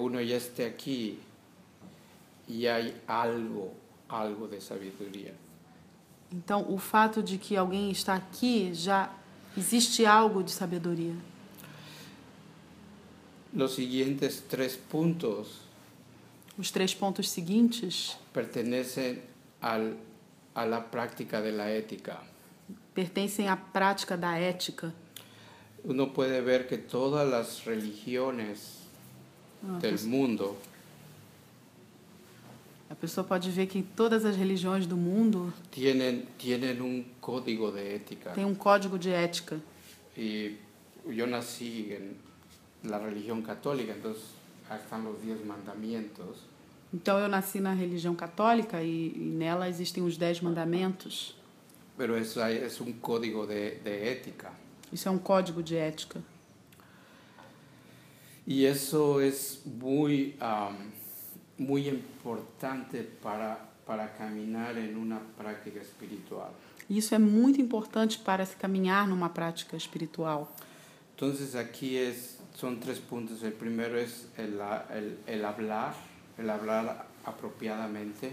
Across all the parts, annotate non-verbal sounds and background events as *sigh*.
uno ya esté aquí y hay algo, algo de sabiduría. Então, o fato de que alguém está aqui já existe algo de sabedoria. Los siguientes tres puntos Os três pontos seguintes pertenecen al, a la práctica de la ética. pertencem à prática da ética. Uno puede ver que todas las religiones Ah, del mundo A pessoa pode ver que todas as religiões do mundo tienen, tienen un código de ética. têm um código de ética. Y yo nací en la religión católica, entonces ahí están los diez mandamientos. Então, eu nasci na religião católica e, e nela existem os dez mandamentos. Pero eso es un código de, de ética. Isso é um código de ética. Y eso es muy, am, muy importante para, para caminar en una práctica espiritual. Isso é muito importante para se caminhar numa prática espiritual. Entonces aquí es, son tres puntos. El primero es el, a- el, el hablar, el hablar apropiadamente.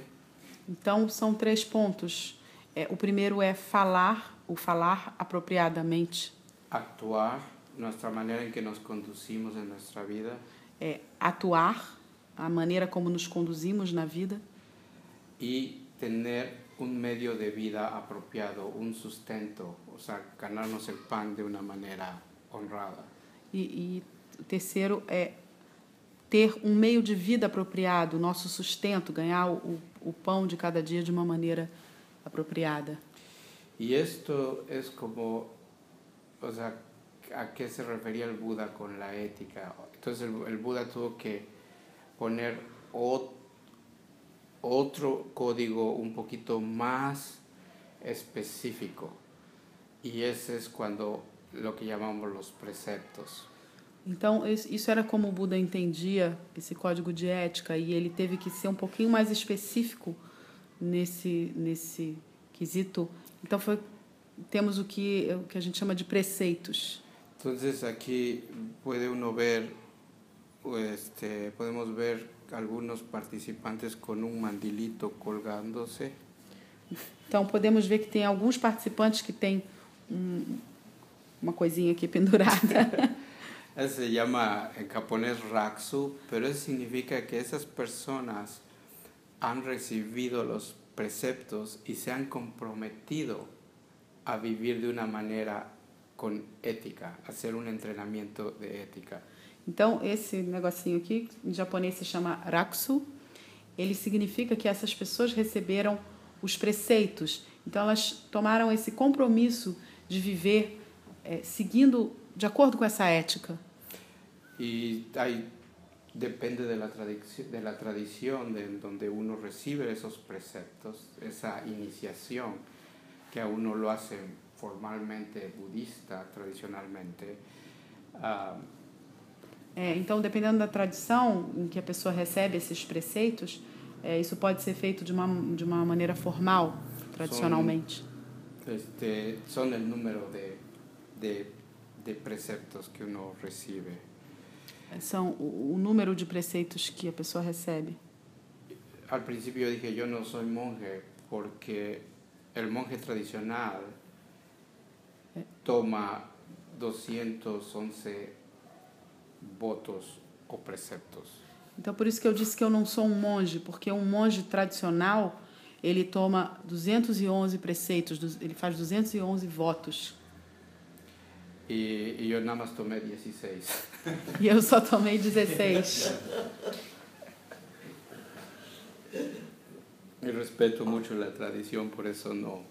Então, são três pontos. É, o primeiro é falar, o falar apropriadamente. actuar, nuestra manera en que nos conducimos en nuestra vida É atuar, a maneira como nos conduzimos na vida. y tener un medio de vida apropiado, un sustento, o sea, ganarnos el pan de una manera honrada. E, e o terceiro é ter um meio de vida apropriado, nosso sustento, ganhar o, o pão de cada dia de uma maneira apropriada. Y esto es como, o sea, ¿a qué se refería el Buda con la ética? Entonces el, el Buda tuvo que poner ot- otro código un poquito más específico. Y ese es cuando lo que llamamos los preceptos. Então, isso era como o Buda entendia esse código de ética e ele teve que ser um pouquinho mais específico nesse, nesse quesito. Então, temos o que, o que a gente chama de preceitos. Entonces aquí puede uno ver, este, podemos ver algunos participantes con un mandilito colgándose. Então, podemos ver que tem alguns participantes que têm um, uma coisinha aqui pendurada. *laughs* Eso se llama en japonés raksu, pero eso significa que esas personas han recibido los preceptos y se han comprometido a vivir de una manera con ética, hacer un entrenamiento de ética. Então, esse negocinho aqui, em japonês se chama raksu. Ele significa que essas pessoas receberam os preceitos. Então, elas tomaram esse compromisso de viver eh, seguindo de acordo com essa ética. Y hay, depende de la, tradici- de la tradición de en donde uno recibe esos preceptos, esa iniciación, que a uno lo hace formalmente budista, tradicionalmente. ah, É, então, dependendo da tradição em que a pessoa recebe esses preceitos, é, isso pode ser feito de uma, de uma maneira formal, tradicionalmente. este, son el número de, de, de preceptos que uno recibe. São o, o número de preceitos que a pessoa recebe. Al principio yo dije, yo no soy monje porque el monje tradicional toma 211 votos o preceptos. Então, por isso que eu disse que eu não sou um monge, porque um monge tradicional, ele toma 211 preceitos, ele faz 211 votos. Y, y yo nada más tomé 16. E eu só tomei 16. Y respeto mucho la tradición, por eso no,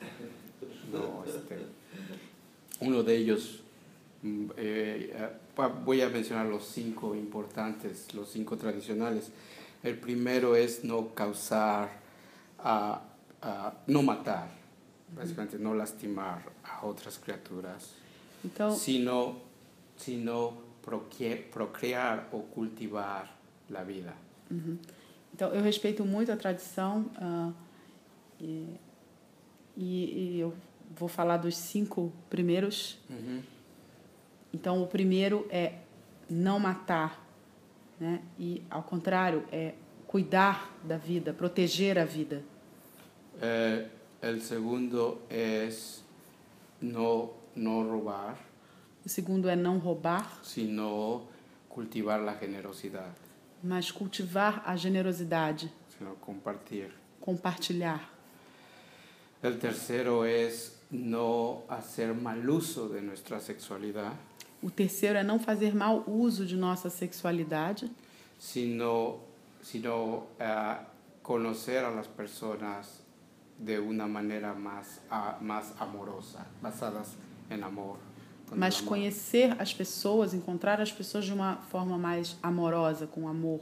no este, uno de ellos, mm, eh, voy a mencionar los cinco importantes, los cinco tradicionales. El primero es no causar, ah, ah, no matar, básicamente no lastimar a otras criaturas, Então, sino, sino procrear o cultivar la vida. então eu respeito muito a tradição e, e, e eu vou falar dos cinco primeiros. Ujú. Então, o primeiro é não matar. né? E ao contrário, é cuidar da vida, proteger a vida. Eh, el segundo es no, no robar, O segundo é não roubar, sino cultivar la generosidad, mas cultivar a generosidade, sino compartir. compartilhar. El tercero es no hacer mal uso de nuestra sexualidad, O terceiro é não fazer mau uso de nossa sexualidade, sino, sino eh, conocer a las personas de una manera más, a- más amorosa, basadas en amor. mas amor. conhecer as pessoas, encontrar as pessoas de uma forma mais amorosa, com amor.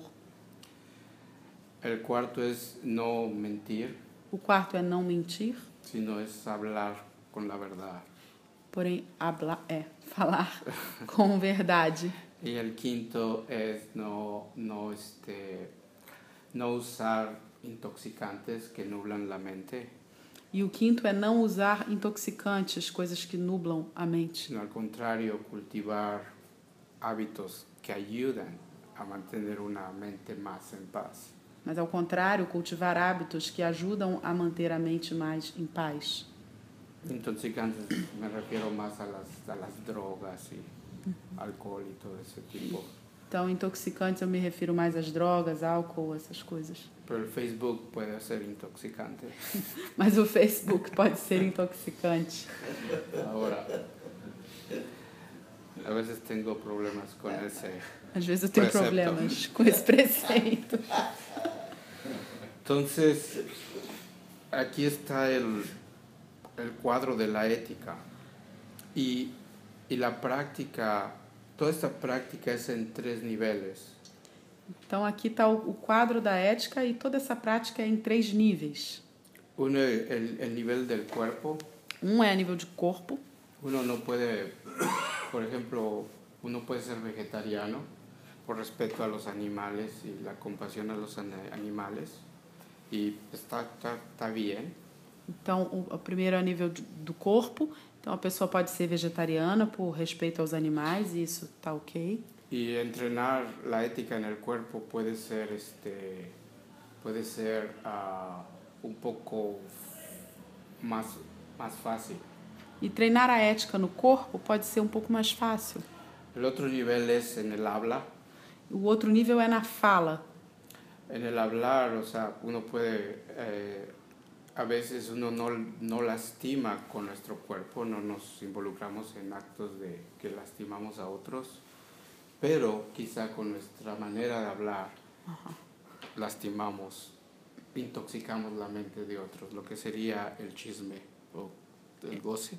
El cuarto es no mentir, O quarto é não mentir, sino es hablar con la verdad. porém habla, é falar *laughs* com verdade. Y el quinto es no, no, este, no usar intoxicantes que nublan la mente, E o quinto é não usar intoxicantes, coisas que nublam a mente, sino al contrario, cultivar hábitos que ayudan a mantener una mente más en paz. mas ao contrário, cultivar hábitos que ajudam a manter a mente mais em paz. Intoxicantes me refiero más a las, a las drogas y alcohol y todo ese tipo. Então, intoxicantes eu me refiro mais às drogas, álcool, essas coisas. Pero el Facebook puede ser intoxicante. *laughs* Mas o Facebook pode ser intoxicante. Ahora, a veces tengo problemas con ese. Às vezes eu tenho Precepto. problemas com esse preceito. Entonces, aquí está el, el cuadro de la ética. Y, y la práctica, toda esta práctica es en tres niveles. Então, aqui está o, o quadro da ética e toda essa prática é em três níveis. Uno, el, el nivel del cuerpo. Um é a nível de corpo. Uno no puede, por ejemplo, uno puede ser vegetariano por respeto a los animales y la compasión a los animales. Y está, está, está bien. Então, o, o primeiro é a nível do corpo. Então, a pessoa pode ser vegetariana por respeito aos animais e isso está ok. Y entrenar la ética en el cuerpo puede ser, este, puede ser ah, un poco más, más fácil. E treinar a ética no corpo pode ser um pouco mais fácil. El otro nivel es en el habla. O outro nível é na fala. En el hablar, o sea, uno puede, eh, a veces uno no, no lastima con nuestro cuerpo, no nos involucramos en actos de que lastimamos a otros, pero quizá con nuestra manera de hablar lastimamos, intoxicamos la mente de otros, lo que sería el chisme o el goce,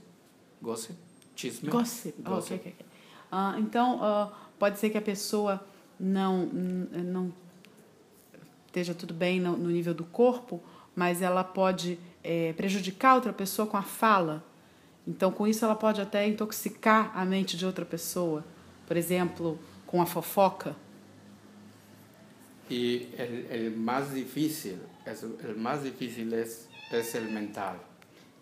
goce, chisme. Gossip. Ah, Gossip. ok, ok, ok. Ah, então, ah, pode ser que a pessoa não, não esteja tudo bem no, no nível do corpo, mas ela pode eh, prejudicar outra pessoa com a fala. Então, com isso, ela pode até intoxicar a mente de outra pessoa. Por exemplo, com a fofoca. El, el más difícil, el más difícil es el mental.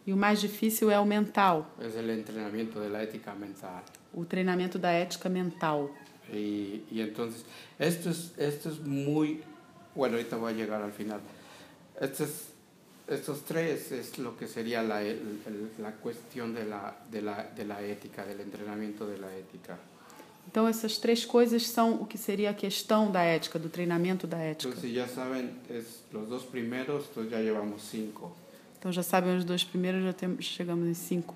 E o mais difícil é o mental, Es el entrenamiento de la ética mental. o treinamento da ética mental. Y entonces, esto es, esto es muy, bueno, ahorita voy a llegar al final. Estos, estos tres es lo que sería la, el- la cuestión de la, de, la, de la ética, del entrenamiento de la ética. Então, essas três coisas são o que seria a questão da ética, do treinamento da ética. Entonces, ya saben, es los dos primeros, entonces ya llevamos cinco. Então, já sabem os dois primeiros, já temos, chegamos em cinco.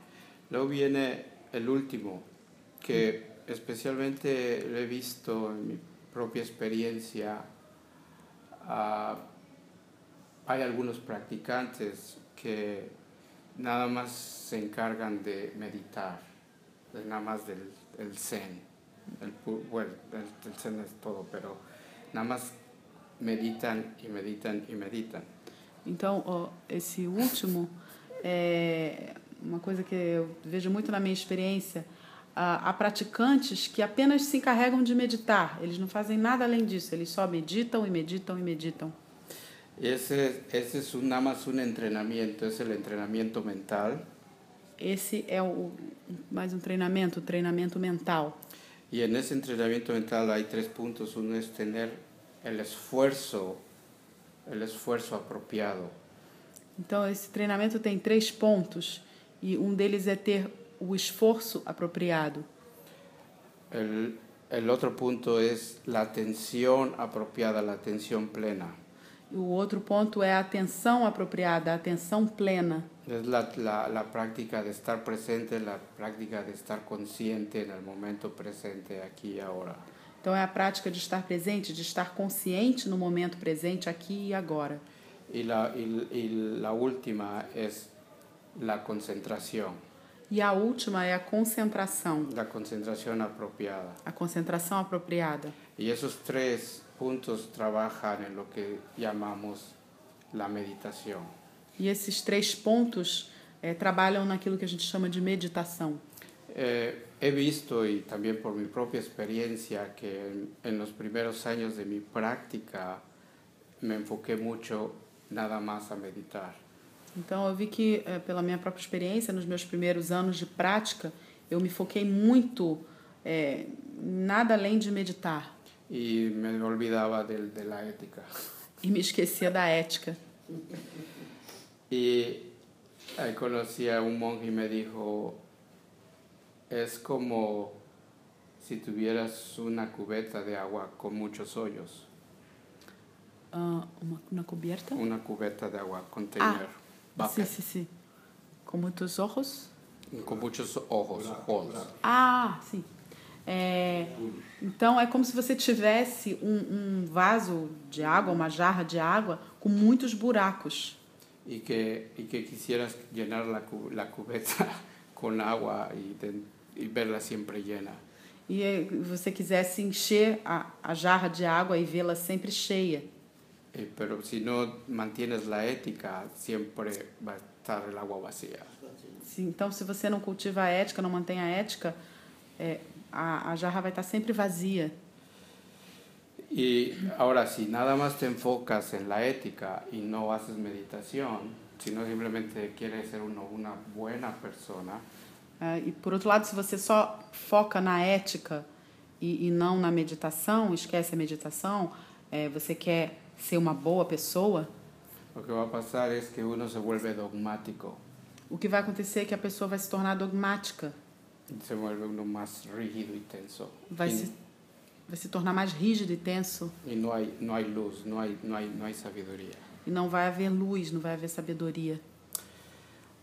Luego viene el último, que especialmente lo he visto en mi propia experiencia. Ah, hay algunos practicantes que nada más se encargan de meditar, de nada más del el zen. El, bueno, el, el zen es todo, pero nada más meditan y meditan y meditan. Então, esse último é uma coisa que eu vejo muito na minha experiência. Há praticantes que apenas se encarregam de meditar, eles não fazem nada além disso, eles só meditam e meditam e meditam. Y ese, ese es un, nada más un entrenamiento, es el entrenamiento mental. Esse é o, mais um treinamento, o treinamento mental. Y en ese entrenamiento mental hay tres puntos. Uno es tener el esfuerzo, el esfuerzo apropiado. Então, esse treinamento tem três pontos e um deles é ter o esforço apropriado. El, el otro punto es la atención apropiada, la atención plena. E o outro ponto é a atenção apropriada, a atenção plena. Es la, la, la práctica de estar presente, la práctica de estar consciente en el momento presente, aquí y ahora. Então, é a prática de estar presente, de estar consciente no momento presente, aqui e agora. Y la, y, y la última es la concentración, E a última é a concentração, la concentración apropiada. a concentração apropriada. Y esos tres puntos trabajan en lo que llamamos la meditación. E esses três pontos eh, trabalham naquilo que a gente chama de meditação. Eh, he visto y también por mi propia experiencia que los primeros años de mi práctica me enfoqué mucho nada más a meditar. Então, eu vi que, eh, pela minha própria experiência, nos meus primeiros anos de prática, eu me foquei muito, eh, nada além de meditar. Y me olvidaba del- de, la ética. *laughs* E me esquecia da ética. Y ahí conocí a un monje y me dijo, es como si tuvieras una cubeta de agua con muchos hoyos. Ah, uma, uma coberta? Una cubeta de agua, container, Sim, bucket, sim, sim. Com muitos ojos? con muchos ojos, holes. Ah, sim. É, então, é como se você tivesse um, um vaso de água, uma jarra de água, com muitos buracos. y que, y que quisieras llenar la, la cubeta *laughs* con agua y, de- y verla siempre llena. E você quisesse encher a, a jarra de água e vê-la sempre cheia. Eh, pero si no mantienes la ética, siempre va a estar el agua vacía. Se- Então, se você não cultiva a ética, não mantém a ética, é, a, a jarra vai estar sempre vazia. Y ahora, si nada más te enfocas en la ética y no haces meditación, sino simplemente quieres ser uno, una buena persona, Ah, e, por outro lado, se você só foca na ética e, e não na meditação, esquece a meditação, é, você quer ser uma boa pessoa, lo que va a pasar es que uno se vuelve dogmático, o que vai acontecer é que a pessoa vai se tornar dogmática, se rígido tenso. vai se, vai se tornar mais rígido e tenso, y no, hay, no hay luz, no hay, no, hay, no hay sabiduría. e não vai haver luz, não vai haver sabedoria.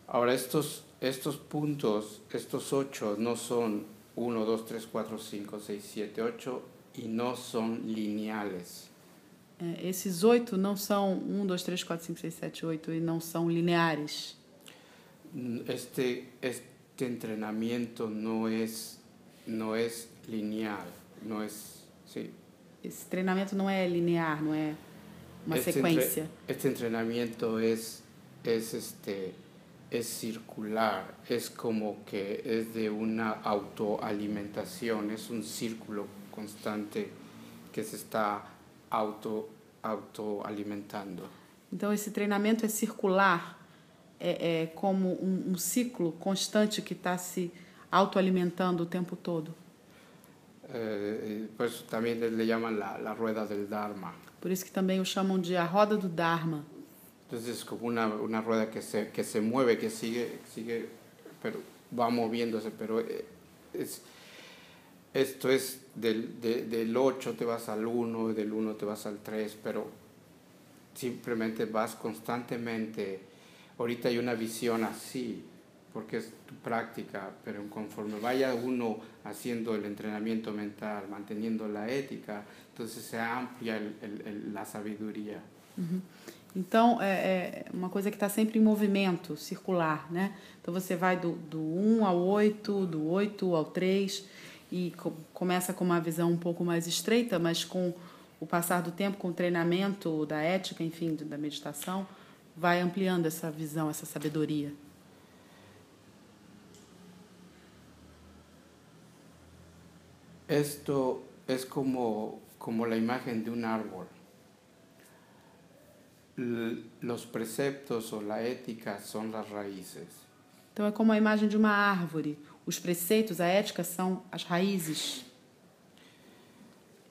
Ahora, estos, estos puntos, estos ocho, no son 1, 2, 3, 4, 5, 6, 7, 8 y no son lineales. É, esses oito não são um, dois, três, quatro, cinco, seis, sete, oito e não são lineares. Este, este entrenamiento no es, no es lineal, no es... Sí. Esse treinamento não é linear, não é uma este, sequência. entre- este entrenamiento es, es, este, es circular, es como que es de una autoalimentación, es un círculo constante que se está auto, autoalimentando. Então, esse treinamento é circular, é, é como um, um ciclo constante que está se autoalimentando o tempo todo. Eh, por eso también le llaman la, la rueda del Dharma. Por isso que também o chamam de a roda do Dharma. Entonces es como una, una rueda que se, que se mueve, que sigue, sigue, pero va moviéndose, pero eh, es, esto es del, de- del 8 te vas al 1, del 1 te vas al 3, pero simplemente vas constantemente. Ahorita hay una visión así, porque es tu práctica, pero conforme vaya uno haciendo el entrenamiento mental, manteniendo la ética, entonces se amplia el- el- el- la sabiduría. Então, é, é uma coisa que está sempre em movimento, circular, né? Então, você vai do, do 1 ao 8, do 8 ao 3, e co começa com uma visão um pouco mais estreita, mas com o passar do tempo, com o treinamento da ética, enfim, da meditação, vai ampliando essa visão, essa sabedoria. Esto es como, como la imagen de un árbol. Los preceptos o la ética son las raíces. Então, é como a imagem de uma árvore. Os preceitos, a ética são as raízes.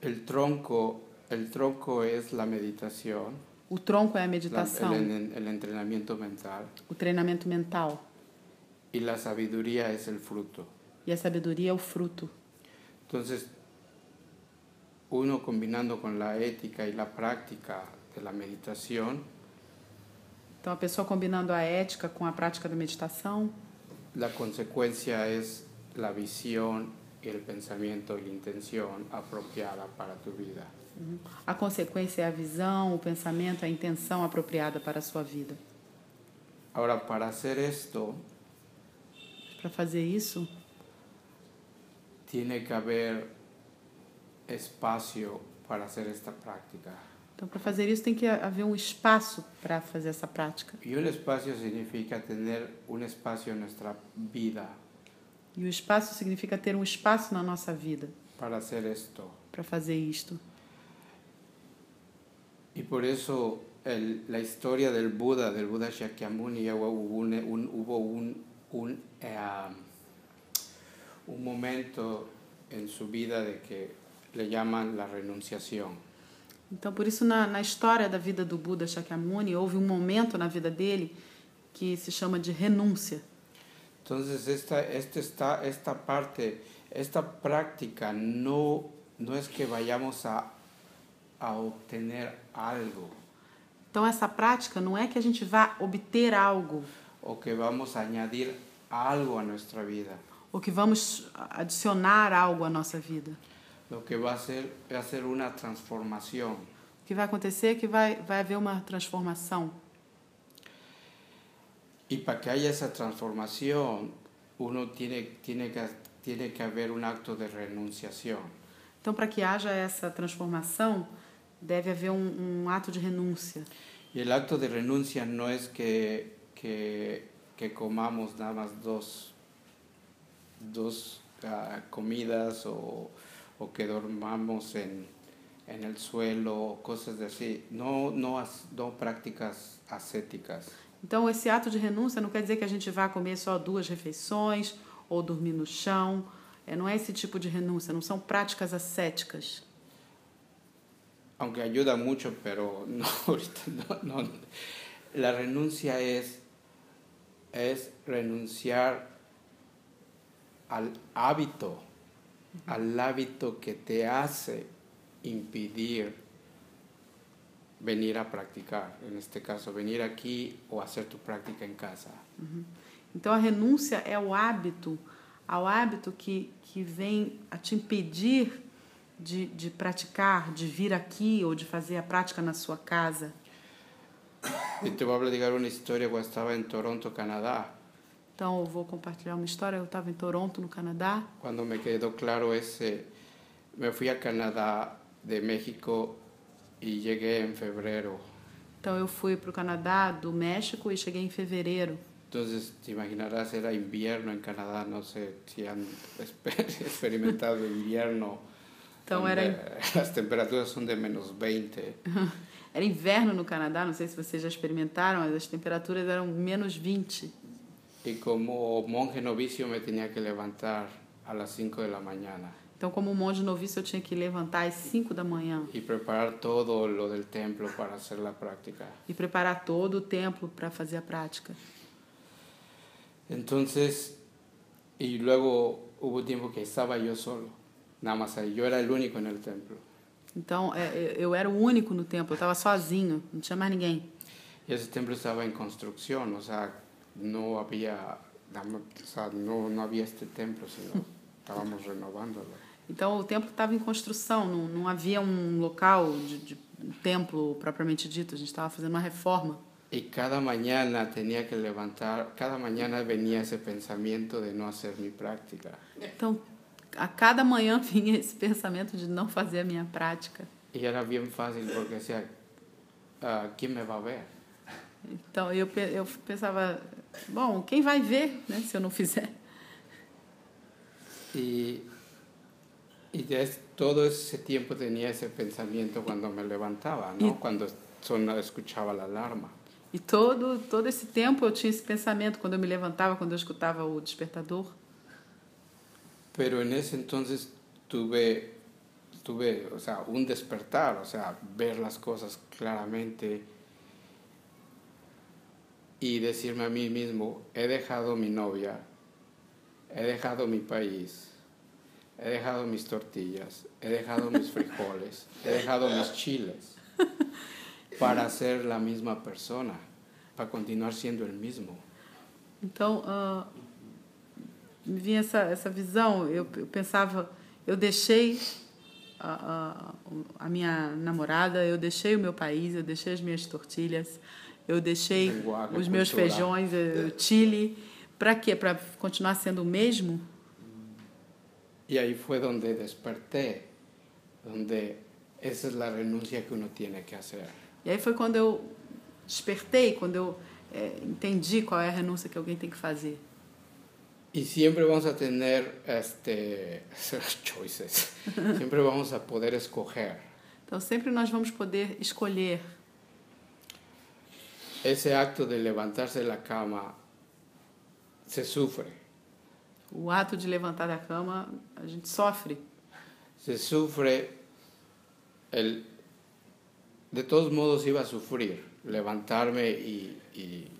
El tronco, el tronco es la meditación, O tronco é a la- meditação, el, en- el entrenamiento mental, o treinamento mental. y la sabiduría es el fruto. E a sabedoria é o fruto. Entonces, uno combinando con la ética y la práctica de la meditación, Então, a pessoa combinando a ética com a prática da meditação, la consecuencia es la visión y el pensamiento y la intención apropiada para tu vida. A consequência é a visão, o pensamento, a intenção apropriada para a sua vida. Ahora, para hacer esto, Para fazer isso, tiene que haber espacio para hacer esta práctica. então para fazer isso tem que haver um espaço para fazer essa prática. Y un espacio significa tener un espacio en nuestra vida E o espaço significa ter um espaço na nossa vida para hacer esto. para fazer isto. Y por eso el- la historia del Buda, del Buda Shakyamuni, hubo un, un- hubo un, un, eh, un momento en su vida de que le llaman la renunciación. Então, por isso, na, na história da vida do Buda Shakyamuni, houve um momento na vida dele que se chama de renúncia. Entonces esta, este está, esta parte, esta práctica no, no es que vayamos a, a obtener algo Então, essa prática não é que a gente vá obter algo o que vamos añadir algo a nuestra vida. ou que vamos adicionar algo à nossa vida. Lo que va a hacer va a ser una transformación. O que vai acontecer é que vai, vai haver uma transformação. Y para que haya esa transformación, uno tiene, tiene, que, tiene que haber un acto de renunciación. Então, para que haja essa transformação, deve haver um, um ato de renúncia. Y el acto de renuncia no es que, que, que comamos nada más dos, dos ah, comidas o, o que dormamos en, en el suelo o de así. No, no, as- no prácticas ascéticas. Então, esse ato de renúncia não quer dizer que a gente vá comer só duas refeições ou dormir no chão. É, não é esse tipo de renúncia, não são práticas ascéticas. Aunque ayuda mucho, pero *laughs* no, ahorita no, no. La renuncia es, es renunciar al hábito, al hábito que te hace impedir venir a practicar, en este caso, venir aquí o hacer tu práctica en casa. Então, a renúncia é o hábito, ao hábito que, que vem a te impedir de, de praticar, de vir aqui ou de fazer a prática na sua casa. Y *coughs* te voy a platicar una historia cuando estaba en Toronto, Canadá, Então, eu vou compartilhar uma história. Eu estava em Toronto, no Canadá. cuando me quedó claro ese, me fui a Canadá de México y llegué en febrero. Então, eu fui para o Canadá do México e cheguei em fevereiro. Entonces, te imaginarás, era invierno en Canadá, no sé si han *laughs* exper- experimentado invierno. Então, era, Las *laughs* temperaturas son de menos 20. *laughs* era inverno no Canadá. Não sei se vocês já experimentaram, mas as temperaturas eram menos 20. Y como monje novicio me tenía que levantar a las 5 de la mañana Então, como monge noviço, eu tinha que levantar às 5 da manhã y preparar todo lo del templo para hacer la práctica. e preparar todo o templo para fazer a prática. Entonces, y luego hubo tiempo que estaba yo solo, ahí. Yo era el único el templo. Então, é, eu era o único no templo, eu estava sozinho, não tinha mais ninguém. Y ese templo estaba en construcción, o sea, no había, o sea, no, no había este templo, sino *laughs* estábamos renovándolo. Então, o templo estava em construção, não, não havia um local de, de um templo propriamente dito, a gente estava fazendo uma reforma. Y cada mañana tenía que levantar, cada mañana venía ese pensamiento de no hacer mi práctica. Então, a cada manhã *laughs* vinha esse pensamento de não fazer a minha prática. Y era bien fácil porque decía, ah, ¿quién me va a ver? Então, eu, eu pensava, bom, quem vai ver né, se eu não fizer? Y, y de es- todo ese tiempo tenía ese pensamiento cuando me levantaba, ¿no? Y- Cuando sonaba, escuchaba la alarma. E todo, todo esse tempo eu tinha esse pensamento quando eu me levantava, quando eu escutava o despertador. Pero en ese entonces tuve, tuve, o sea, un despertar, o sea, ver las cosas claramente y decirme a mí mismo, he dejado mi novia, he dejado mi país, he dejado mis tortillas, he dejado mis *laughs* frijoles, he dejado mis chiles *laughs* para ser la misma persona, para continuar siendo el mismo. Então, uh, me vinha essa, essa visão, eu, eu pensava, eu deixei a, a, a, minha namorada, eu deixei o meu país, eu deixei as minhas tortilhas, eu deixei os meus feijões, o chile, para quê? Para continuar sendo o mesmo? E aí foi onde despertei, onde essa é a renúncia que uno tem que fazer. E aí foi quando eu despertei, quando eu é, entendi qual é a renúncia que alguém tem que fazer. Y siempre vamos a tener este, *laughs* choices. *laughs* Siempre vamos a poder escoger. Então sempre nós vamos poder escolher. Ese acto de levantarse de la cama se sufre. O ato de levantar da cama, a gente sofre. Se sufre el de todos modos iba a sufrir levantarme y, y,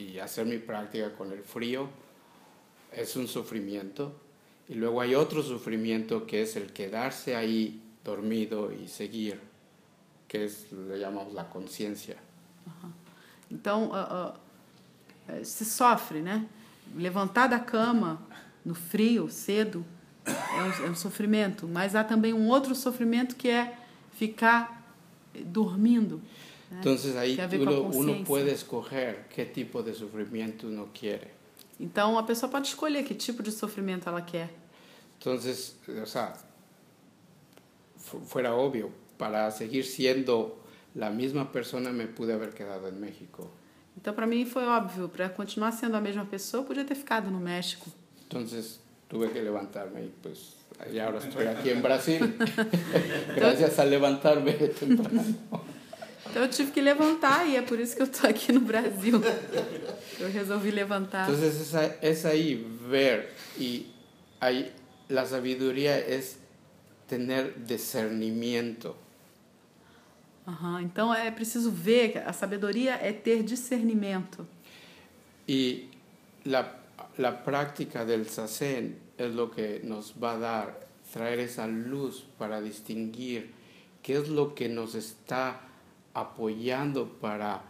y hacer mi práctica con el frío es un sufrimiento. Y luego hay otro sufrimiento que es el quedarse ahí dormido y seguir, que es, le llamamos la conciencia. Então, uh, uh, se sofre, né? Levantar da cama no frio, cedo, é um, é um sofrimento. Mas há também um outro sofrimento que é ficar dormindo. Então, aí uno, uno puede escoger qué tipo de sufrimiento uno quiere. Então a pessoa pode escolher que tipo de sofrimento ela quer. Então, o sea, fuera obvio, para seguir siendo la misma persona me pude haber quedado en México. Então para mim foi óbvio, para continuar sendo a mesma pessoa, eu podia ter ficado no México. Então tuve que levantarme e pues y ahora estoy *laughs* aquí en Brasil. *laughs* Gracias a levantarme temprano. *laughs* Então eu tive que levantar e é por isso que eu estou aqui no Brasil. Eu resolvi levantar. Então essa es aí ver e aí a sabedoria é ter discernimento. Uhum. Então é preciso ver, a sabedoria é ter discernimento. E a, a prática del sasen é o que nos vai dar, trazer essa luz para distinguir que é o que nos está apoyando para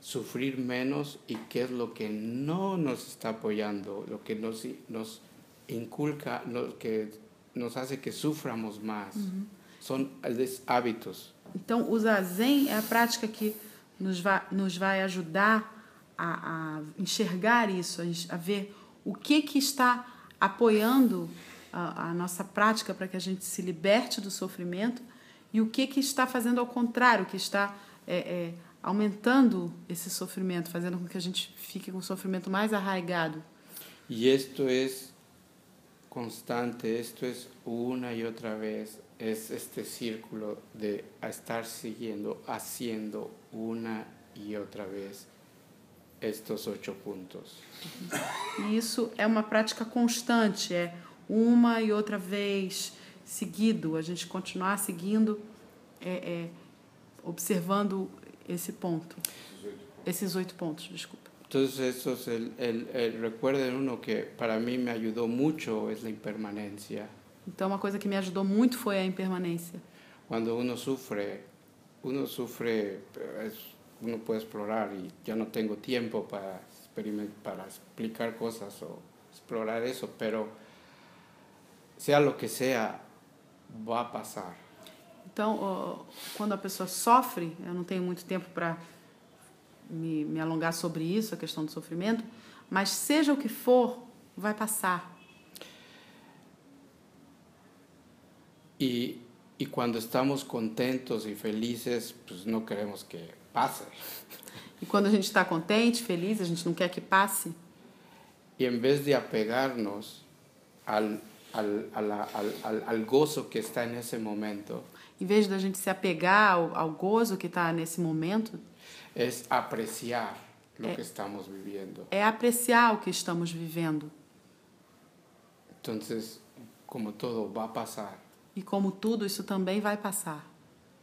sufrir menos y qué es lo que no nos está apoyando, lo que nos, nos inculca, lo que nos hace que suframos más. Uhum. São os hábitos. Então, o zazen é a prática que nos vai, nos vai ajudar a, a enxergar isso, a, a, ver o que, que está apoiando a, a nossa prática para que a gente se liberte do sofrimento e o que, que está fazendo ao contrário, que está é, é, aumentando esse sofrimento, fazendo com que a gente fique com o sofrimento mais arraigado. E isto é constante, isto é uma e outra vez, é este círculo de estar seguindo, haciendo uma e outra vez estes oito pontos. E isso é uma prática constante, é uma e outra vez seguido, a gente continuar seguindo é, é observando esse ponto, esses oito pontos, desculpa. Entonces, eso es el, el, el, recuerden uno que para mí me ayudó mucho es la impermanencia. Então, uma coisa que me ajudou muito foi a impermanência. Quando uno sufre, uno sufre, uno puede explorar y ya no tengo tiempo para para explicar cosas o explorar eso, pero sea lo que sea, va a pasar. Então, quando a pessoa sofre, eu não tenho muito tempo para me, me alongar sobre isso, a questão do sofrimento, mas seja o que for, vai passar. E, e quando estamos contentos e felizes, pues não queremos que passe. E quando a gente está contente, feliz, a gente não quer que passe. E em vez de apegar-nos al, al, al, al, al gozo que está nesse momento, em vez da gente se apegar ao, ao gozo que está nesse momento, é apreciar o é, que estamos vivendo. É apreciar o que estamos vivendo. Então, como todo vai passar. E como tudo, isso também vai passar.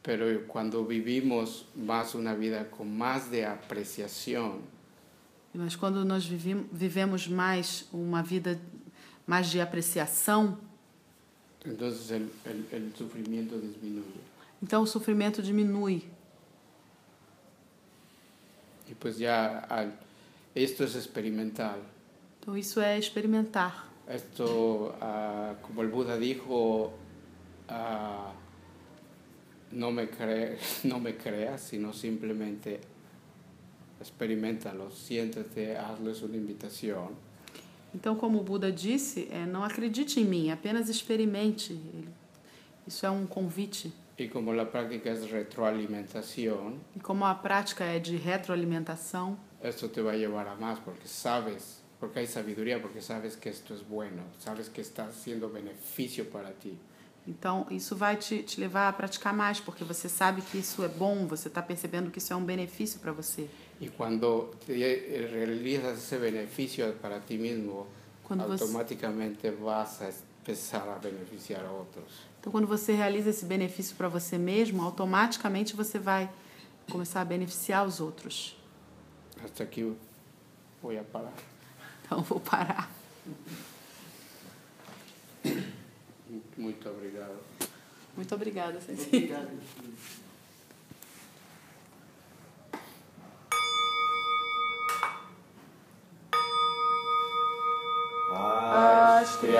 Pero cuando vivimos más una vida con más de apreciación, Mas quando nós vivemos mais uma vida mais de apreciação, entonces el, el- el sufrimiento disminuye. então o sofrimento diminui. Y pues al- esto es experimental. Então isso é experimentar. Esto, ah, como el Buda dijo, ah, no, me cre *laughs* no me creas, sino simplemente experimentalo, siéntate, hazles una invitación. Então, como o Buda disse, é, não acredite em mim, apenas experimente. Isso é um convite. Y como la práctica es retroalimentación, E como a prática é de retroalimentação, esto te va a llevar a más porque sabes, porque hay sabiduría, porque sabes que esto es bueno, sabes que está haciendo beneficio para ti. então isso vai te, te levar a praticar mais, porque você sabe que isso é bom, você está percebendo que isso é um benefício para você. Y cuando te realizas ese beneficio para ti mismo, automáticamente vas a empezar a beneficiar a otros. Então, quando você realiza esse benefício para você mesmo, automaticamente você vai começar a beneficiar os outros. Hasta aquí voy a parar. Então, vou parar. Muito obrigado. Muito obrigada, Sensei. As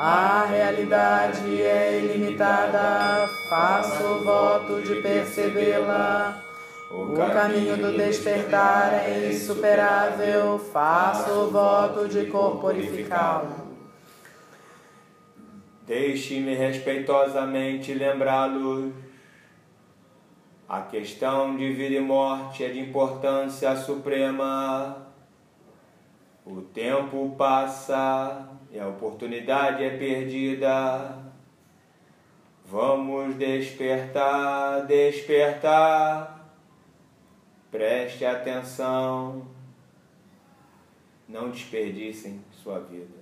A realidade é ilimitada, faço voto de percebê-la. O caminho do despertar é insuperável, faço voto de corporificá-lo. Deixe-me respeitosamente lembrá-los. A questão de vida e morte é de importância suprema. O tempo passa e a oportunidade é perdida. Vamos despertar, despertar. Preste atenção. Não desperdicem sua vida.